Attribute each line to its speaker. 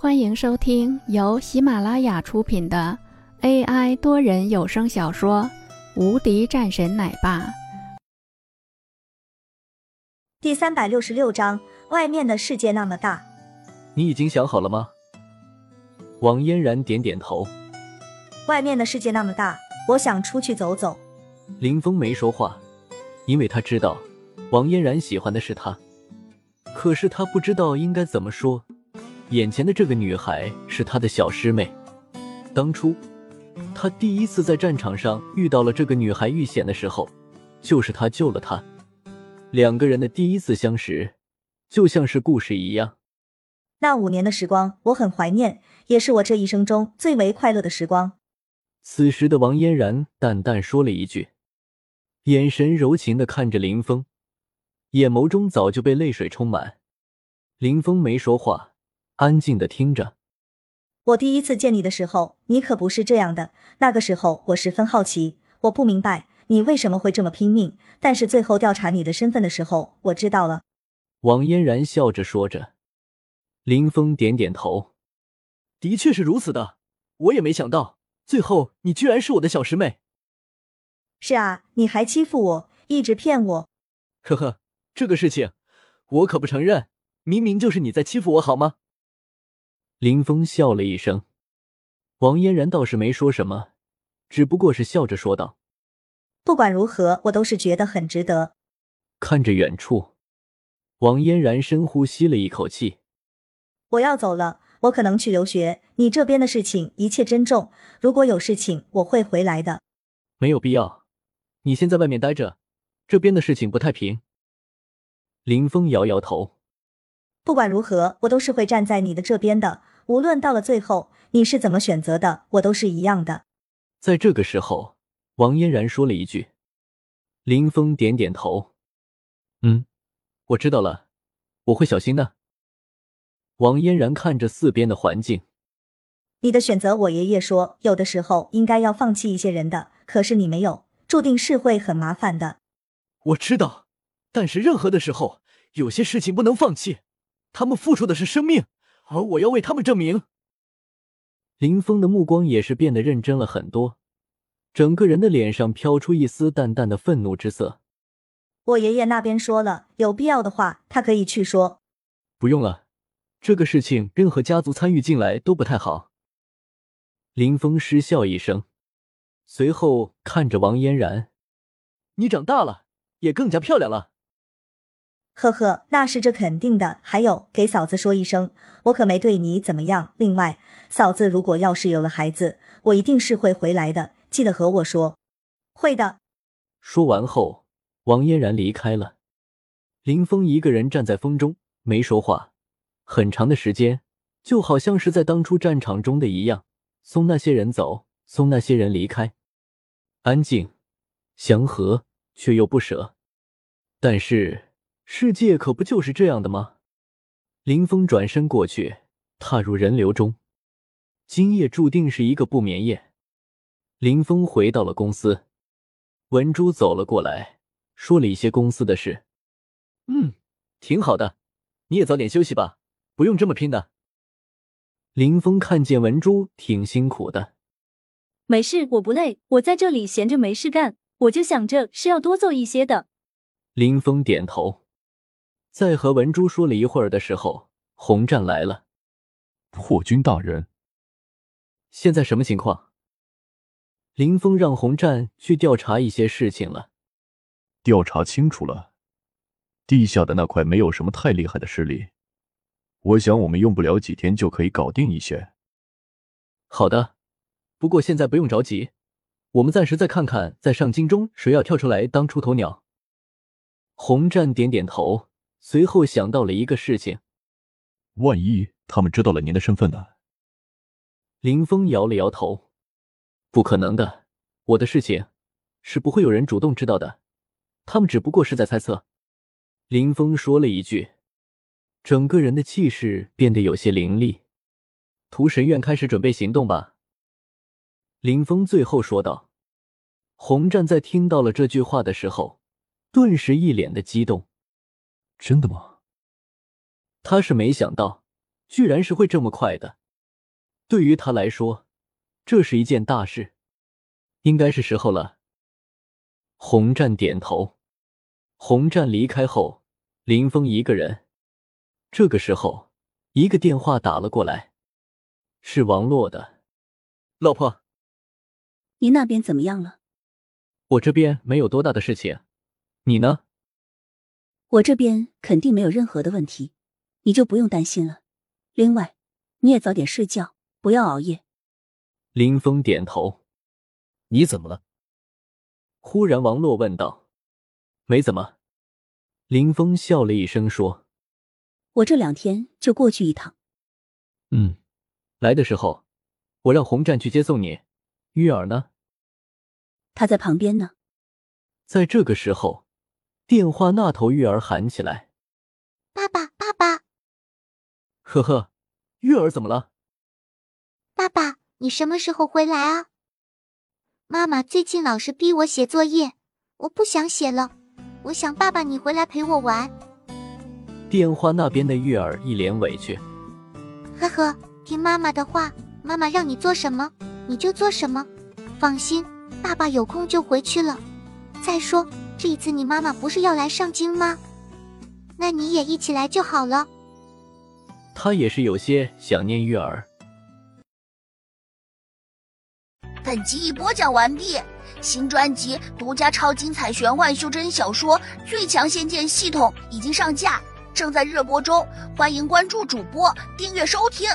Speaker 1: 欢迎收听由喜马拉雅出品的 AI 多人有声小说《无敌战神奶爸》
Speaker 2: 第三百六十六章：外面的世界那么大。
Speaker 3: 你已经想好了吗？王嫣然点点头。
Speaker 2: 外面的世界那么大，我想出去走走。
Speaker 3: 林峰没说话，因为他知道王嫣然喜欢的是他，可是他不知道应该怎么说。眼前的这个女孩是他的小师妹，当初他第一次在战场上遇到了这个女孩遇险的时候，就是他救了她。两个人的第一次相识，就像是故事一样。
Speaker 2: 那五年的时光，我很怀念，也是我这一生中最为快乐的时光。
Speaker 3: 此时的王嫣然淡淡说了一句，眼神柔情的看着林峰，眼眸中早就被泪水充满。林峰没说话。安静的听着。
Speaker 2: 我第一次见你的时候，你可不是这样的。那个时候我十分好奇，我不明白你为什么会这么拼命。但是最后调查你的身份的时候，我知道了。
Speaker 3: 王嫣然笑着说着。林峰点点头，的确是如此的。我也没想到，最后你居然是我的小师妹。
Speaker 2: 是啊，你还欺负我，一直骗我。
Speaker 3: 呵呵，这个事情我可不承认。明明就是你在欺负我，好吗？林峰笑了一声，王嫣然倒是没说什么，只不过是笑着说道：“
Speaker 2: 不管如何，我都是觉得很值得。”
Speaker 3: 看着远处，王嫣然深呼吸了一口气：“
Speaker 2: 我要走了，我可能去留学。你这边的事情一切珍重，如果有事情，我会回来的。”
Speaker 3: 没有必要，你先在外面待着，这边的事情不太平。林峰摇摇头。
Speaker 2: 不管如何，我都是会站在你的这边的。无论到了最后你是怎么选择的，我都是一样的。
Speaker 3: 在这个时候，王嫣然说了一句。林峰点点头：“嗯，我知道了，我会小心的。”王嫣然看着四边的环境：“
Speaker 2: 你的选择，我爷爷说，有的时候应该要放弃一些人的，可是你没有，注定是会很麻烦的。”
Speaker 3: 我知道，但是任何的时候，有些事情不能放弃。他们付出的是生命，而我要为他们证明。林峰的目光也是变得认真了很多，整个人的脸上飘出一丝淡淡的愤怒之色。
Speaker 2: 我爷爷那边说了，有必要的话，他可以去说。
Speaker 3: 不用了，这个事情任何家族参与进来都不太好。林峰失笑一声，随后看着王嫣然：“你长大了，也更加漂亮了。”
Speaker 2: 呵呵，那是这肯定的。还有，给嫂子说一声，我可没对你怎么样。另外，嫂子如果要是有了孩子，我一定是会回来的，记得和我说。会的。
Speaker 3: 说完后，王嫣然离开了。林峰一个人站在风中，没说话，很长的时间，就好像是在当初战场中的一样，送那些人走，送那些人离开，安静、祥和，却又不舍。但是。世界可不就是这样的吗？林峰转身过去，踏入人流中。今夜注定是一个不眠夜。林峰回到了公司，文珠走了过来，说了一些公司的事。嗯，挺好的，你也早点休息吧，不用这么拼的。林峰看见文珠挺辛苦的，
Speaker 4: 没事，我不累，我在这里闲着没事干，我就想着是要多做一些的。
Speaker 3: 林峰点头。在和文珠说了一会儿的时候，洪战来了。
Speaker 5: 破军大人，
Speaker 3: 现在什么情况？林峰让洪战去调查一些事情了。
Speaker 5: 调查清楚了，地下的那块没有什么太厉害的势力，我想我们用不了几天就可以搞定一些。
Speaker 3: 好的，不过现在不用着急，我们暂时再看看，在上京中谁要跳出来当出头鸟。洪战点点头。随后想到了一个事情，
Speaker 5: 万一他们知道了您的身份呢？
Speaker 3: 林峰摇了摇头，不可能的，我的事情是不会有人主动知道的，他们只不过是在猜测。林峰说了一句，整个人的气势变得有些凌厉。屠神院开始准备行动吧。林峰最后说道。洪战在听到了这句话的时候，顿时一脸的激动。
Speaker 5: 真的吗？
Speaker 3: 他是没想到，居然是会这么快的。对于他来说，这是一件大事，应该是时候了。洪战点头。洪战离开后，林峰一个人。这个时候，一个电话打了过来，是王洛的。老婆，
Speaker 6: 你那边怎么样了？
Speaker 3: 我这边没有多大的事情，你呢？
Speaker 6: 我这边肯定没有任何的问题，你就不用担心了。另外，你也早点睡觉，不要熬夜。
Speaker 3: 林峰点头。
Speaker 7: 你怎么了？
Speaker 3: 忽然，王洛问道。没怎么。林峰笑了一声说：“
Speaker 6: 我这两天就过去一趟。”
Speaker 3: 嗯，来的时候，我让洪战去接送你。玉儿呢？
Speaker 6: 他在旁边呢。
Speaker 3: 在这个时候，电话那头月儿喊起来：“
Speaker 8: 爸爸，爸爸！”
Speaker 3: 呵呵，月儿怎么了？
Speaker 8: 爸爸，你什么时候回来啊？妈妈最近老是逼我写作业，我不想写了。我想爸爸你回来陪我玩。
Speaker 3: 电话那边的月儿一脸委屈：“
Speaker 8: 呵呵，听妈妈的话，妈妈让你做什么你就做什么。放心，爸爸有空就回去了。再说这一次你妈妈不是要来上京吗？那你也一起来就好了。”
Speaker 3: 他也是有些想念玉儿。
Speaker 9: 本集已播讲完毕，新专辑独家超精彩玄幻修真小说《最强仙剑系统》已经上架，正在热播中，欢迎关注主播，订阅收听。